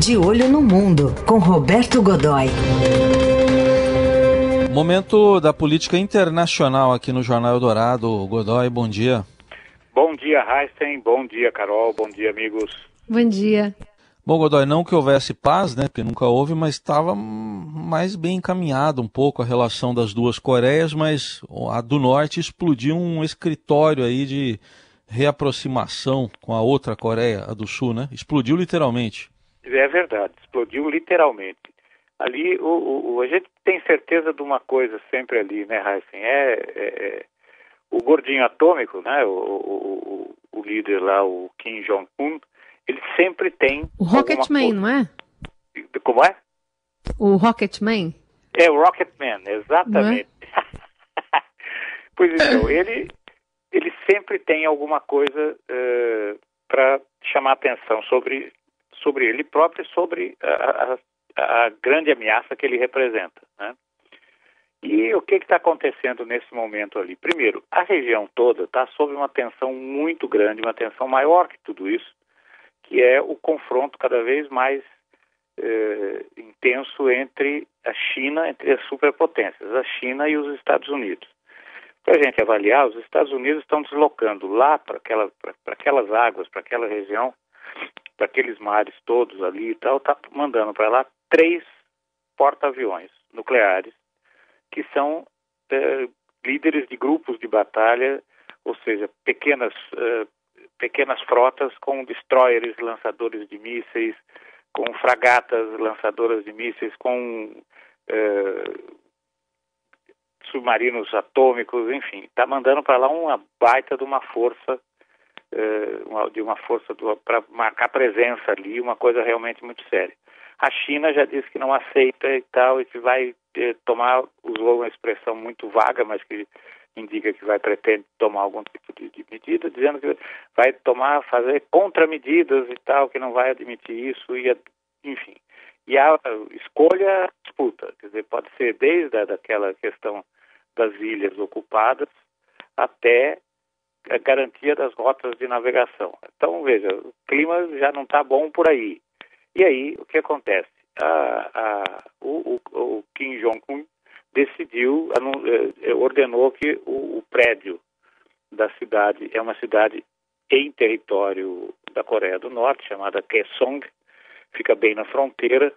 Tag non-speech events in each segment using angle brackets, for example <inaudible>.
De Olho no Mundo, com Roberto Godoy. Momento da política internacional aqui no Jornal Eldorado. Godoy, bom dia. Bom dia, Heisen. Bom dia, Carol. Bom dia, amigos. Bom dia. Bom, Godoy, não que houvesse paz, né, porque nunca houve, mas estava mais bem encaminhado um pouco a relação das duas Coreias, mas a do Norte explodiu um escritório aí de reaproximação com a outra Coreia, a do Sul, né? Explodiu literalmente. É verdade, explodiu literalmente. Ali, o, o, a gente tem certeza de uma coisa sempre ali, né, Heisen? É, é, é o gordinho atômico, né, o, o, o líder lá, o Kim Jong-un, ele sempre tem. O Rocketman, não é? Como é? O Rocketman? É, o Rocketman, exatamente. É? <laughs> pois então, ele, ele sempre tem alguma coisa uh, eh, para chamar atenção sobre, sobre ele próprio e sobre a, a, a grande ameaça que ele representa. Né? E o que está acontecendo nesse momento ali? Primeiro, a região toda está sob uma tensão muito grande, uma tensão maior que tudo isso, que é o confronto cada vez mais eh, intenso entre a China, entre as superpotências, a China e os Estados Unidos. Para a gente avaliar, os Estados Unidos estão deslocando lá para aquela, aquelas águas, para aquela região, para aqueles mares todos ali e tal, está mandando para lá três porta-aviões nucleares que são eh, líderes de grupos de batalha, ou seja, pequenas eh, pequenas frotas com destroyers lançadores de mísseis, com fragatas lançadoras de mísseis, com eh, submarinos atômicos, enfim, está mandando para lá uma baita de uma força, de uma força para marcar presença ali, uma coisa realmente muito séria. A China já disse que não aceita e tal, e que vai eh, tomar, usou uma expressão muito vaga, mas que indica que vai pretende tomar algum tipo de, de, medida, dizendo que vai tomar, fazer contramedidas e tal, que não vai admitir isso, e enfim. E a escolha disputa, quer dizer, pode ser desde a, daquela questão das ilhas ocupadas até a garantia das rotas de navegação. Então, veja, o clima já não está bom por aí. E aí, o que acontece? A, a, o, o, o Kim Jong-un decidiu, eh, ordenou que o, o prédio da cidade, é uma cidade em território da Coreia do Norte, chamada Kaesong, fica bem na fronteira,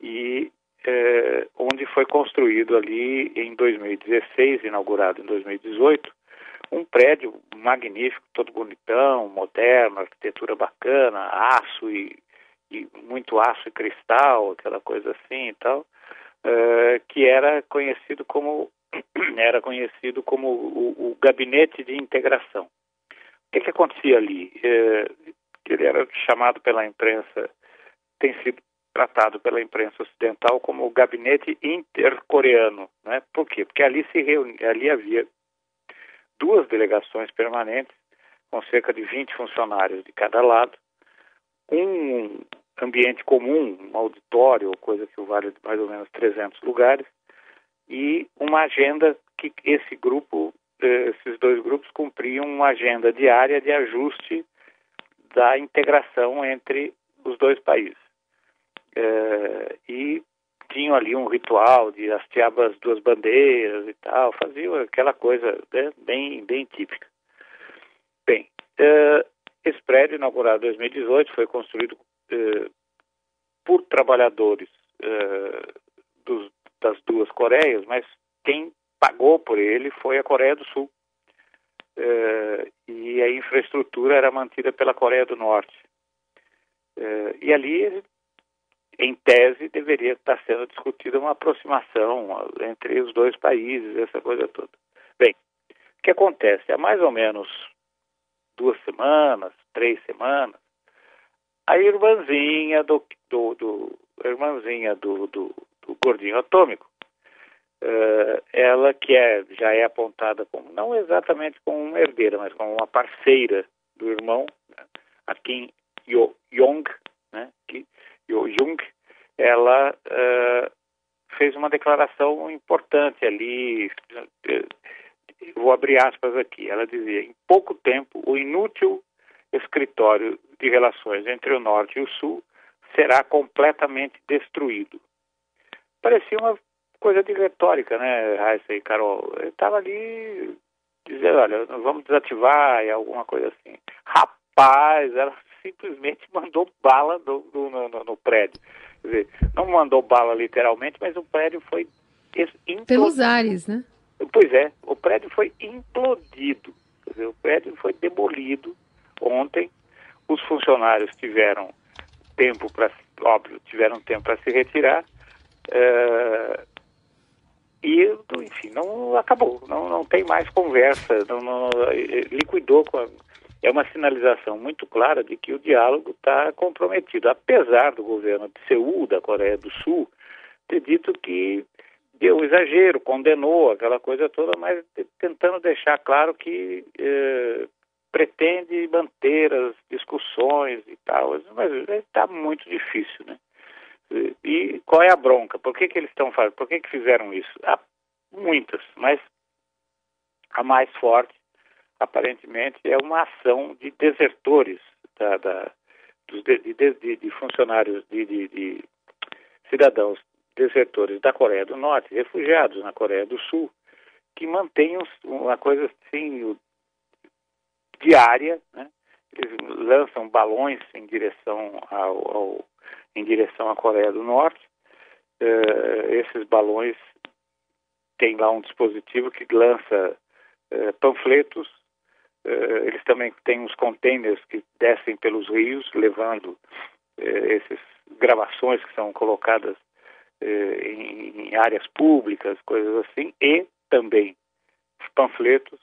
e é, onde foi construído ali em 2016, inaugurado em 2018, um prédio magnífico, todo bonitão, moderno, arquitetura bacana, aço e, e muito aço e cristal, aquela coisa assim e tal, uh, que era conhecido como <clears throat> era conhecido como o, o, gabinete de integração. O que, que acontecia ali? Uh, ele era chamado pela imprensa, tem sido tratado pela imprensa ocidental como o gabinete intercoreano, né? Por quê? Porque ali se reunia, ali havia duas delegações permanentes com cerca de 20 funcionários de cada lado, um ambiente comum, um auditório, coisa que vale mais ou menos 300 lugares, e uma agenda que esse grupo, eh, esses dois grupos cumpriam uma agenda diária de ajuste da integração entre os dois países. É, e tinham ali um ritual de hastear as duas bandeiras e tal, faziam aquela coisa né, bem, bem típica. Bem, é, esse prédio, inaugurado em 2018, foi construído eh, por trabalhadores eh, dos, das duas Coreias, mas quem pagou por ele foi a Coreia do Sul. E a infraestrutura era mantida pela Coreia do Norte. e ali, em tese, deveria estar sendo discutida uma aproximação entre os dois países, essa coisa toda. Bem, o que acontece? Há mais ou menos duas semanas, três semanas, a irmãzinha do, do, do irmãzinha do, do, do gordinho atômico, uh, ela que é, já é apontada como, não exatamente como uma herdeira, mas como uma parceira do irmão, né, a Kim Yo Yong, né, que, Yo Jung, ela uh, fez uma declaração importante ali, uh, vou abrir aspas aqui, ela dizia, em pouco tempo, o inútil escritório de relações entre o Norte e o Sul será completamente destruído. Parecia uma coisa de retórica, né, Raíssa e Carol? Estava ali dizendo, olha, vamos desativar e alguma coisa assim. Rapaz, ela simplesmente <laughs> mandou bala no, no, no, no prédio. Quer dizer, não mandou bala literalmente, mas o prédio foi implodido. Pelos ares, né? Pois é, o prédio foi implodido. Quer dizer, o prédio foi demolido ontem. Os funcionários tiveram tempo para, óbvio, tiveram tempo para se retirar. Uh, e, enfim, não acabou, não, não tem mais conversa, não, não liquidou com a, é uma sinalização muito clara de que o diálogo está comprometido, apesar do governo de Seul, da Coreia do Sul, ter dito que deu exagero, condenou aquela coisa toda, mas tentando deixar claro que eh, pretende manter as discussões e tal, mas está muito difícil, né? E qual é a bronca? Por que, que eles estão fazendo? Por que, que fizeram isso? Há muitas, mas a mais forte, aparentemente, é uma ação de desertores, da, da dos de, de, de, funcionários, de, de cidadãos desertores da Coreia do Norte, refugiados na Coreia do Sul, que mantêm uma coisa assim diária, né? eles lançam balões em direção ao, ao em direção à Coreia do Norte. Uh, esses balões têm lá um dispositivo que lança uh, panfletos. Uh, eles também têm uns containers que descem pelos rios, levando essas gravações que são colocadas em, em áreas públicas, coisas assim, e também panfletos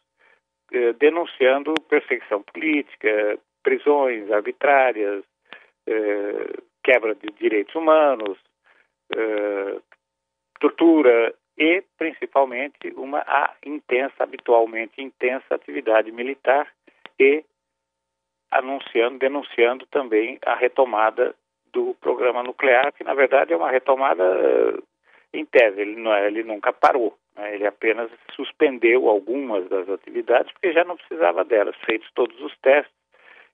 denunciando perseguição política, prisões arbitrárias, quebra de direitos humanos, tortura e, principalmente, uma intensa, habitualmente intensa atividade militar e anunciando, denunciando também a retomada do programa nuclear, que na verdade é uma retomada uh, em tese, ele, não, é, ele nunca parou, né? ele apenas suspendeu algumas das atividades porque já não precisava delas, feitos todos os testes,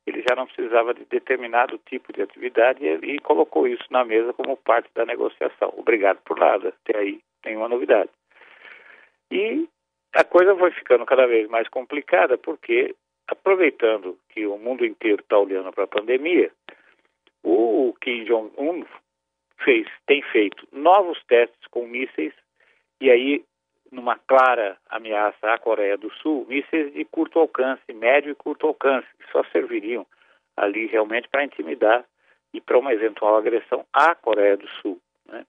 ele já não precisava de determinado tipo de atividade e, e colocou isso na mesa como parte da negociação. Obrigado por nada, até aí nenhuma novidade. E a coisa foi ficando cada vez mais complicada porque, aproveitando que o mundo inteiro está olhando para a pandemia, o Kim Jong-un fez, tem feito novos testes com mísseis e aí numa clara ameaça à Coreia do Sul, mísseis de curto alcance, médio e curto alcance, que só serviriam ali realmente para intimidar e para uma eventual agressão à Coreia do Sul. Né?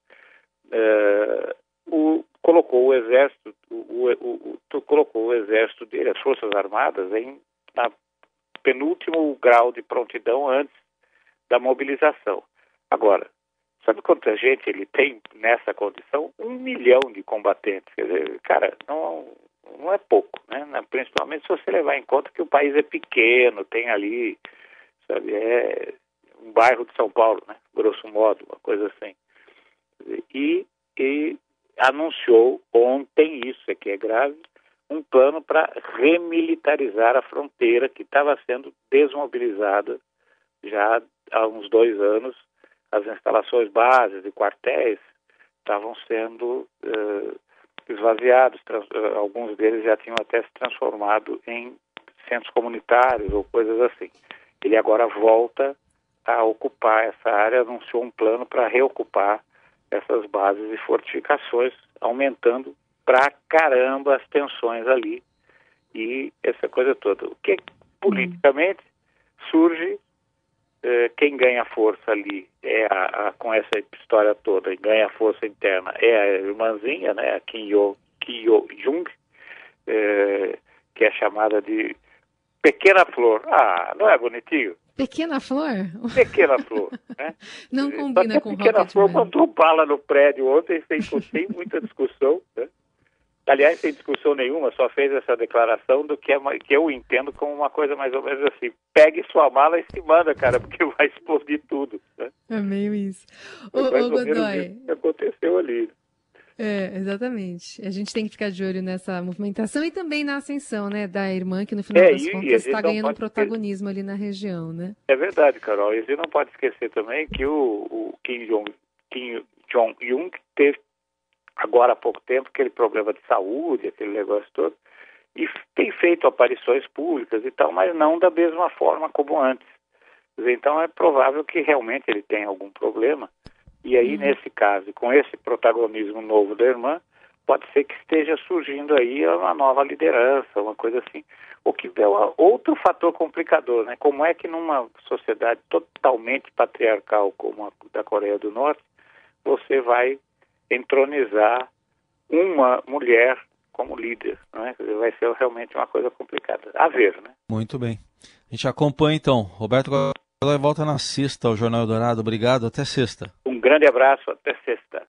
Uh, o, colocou o exército, o, o, colocou o exército dele, as forças armadas, em na penúltimo grau de prontidão antes da mobilização. Agora, Sabe quanta gente ele tem nessa condição? Um milhão de combatentes. Quer dizer, cara, não, não é pouco, né? Principalmente se você levar em conta que o país é pequeno, tem ali, sabe, é um bairro de São Paulo, né? Grosso modo, uma coisa assim. E, e anunciou ontem, isso aqui é grave, um plano para remilitarizar a fronteira que estava sendo desmobilizada já há uns dois anos as instalações bases e quartéis estavam sendo uh, esvaziados, uh, alguns deles já tinham até se transformado em centros comunitários ou coisas assim. Ele agora volta a ocupar essa área, anunciou um plano para reocupar essas bases e fortificações, aumentando pra caramba as tensões ali e essa coisa toda. O que politicamente surge eh, quem ganha força ali é a, a, com essa história toda, ganha força interna, é a irmãzinha, né, a Kim Yo, Kim Yo Jung, é, que é chamada de Pequena Flor. Ah, não é bonitinho? Pequena Flor? Pequena Flor, né? <laughs> Não combina com Pequena Flor mandou bala no prédio ontem, sem, sem muita discussão, né? aliás, sem discussão nenhuma, só fez essa declaração do que, é, que eu entendo como uma coisa mais ou menos assim: pegue sua mala e se manda, cara, porque vai explodir tudo. Né? É meio isso. Ô, ô Godoy. Que aconteceu ali. É, exatamente. A gente tem que ficar de olho nessa movimentação e também na ascenção, né, da irmã, que no final é, das e, contas está ganhando protagonismo ali na região, né? É verdade, Carol. E você não pode esquecer também que o, o Kim Jong Kim Jong-un teve agora há pouco tempo aquele problema de saúde, aquele negócio todo, e tem feito aparições públicas e tal, mas não da mesma forma como antes. Então é provável que realmente ele tenha algum problema. E aí, uhum. nesse caso, com esse protagonismo novo da irmã, pode ser que esteja surgindo aí uma nova liderança, uma coisa assim. O que é outro fator complicador, né? Como é que numa sociedade totalmente patriarcal como a da Coreia do Norte, você vai entronizar uma mulher como líder, né? Vai ser realmente uma coisa complicada. A ver, né? Muito bem. A gente acompanha então. Roberto Godoy volta na sexta ao Jornal Dourado. Obrigado, até sexta. Um grande abraço, até sexta.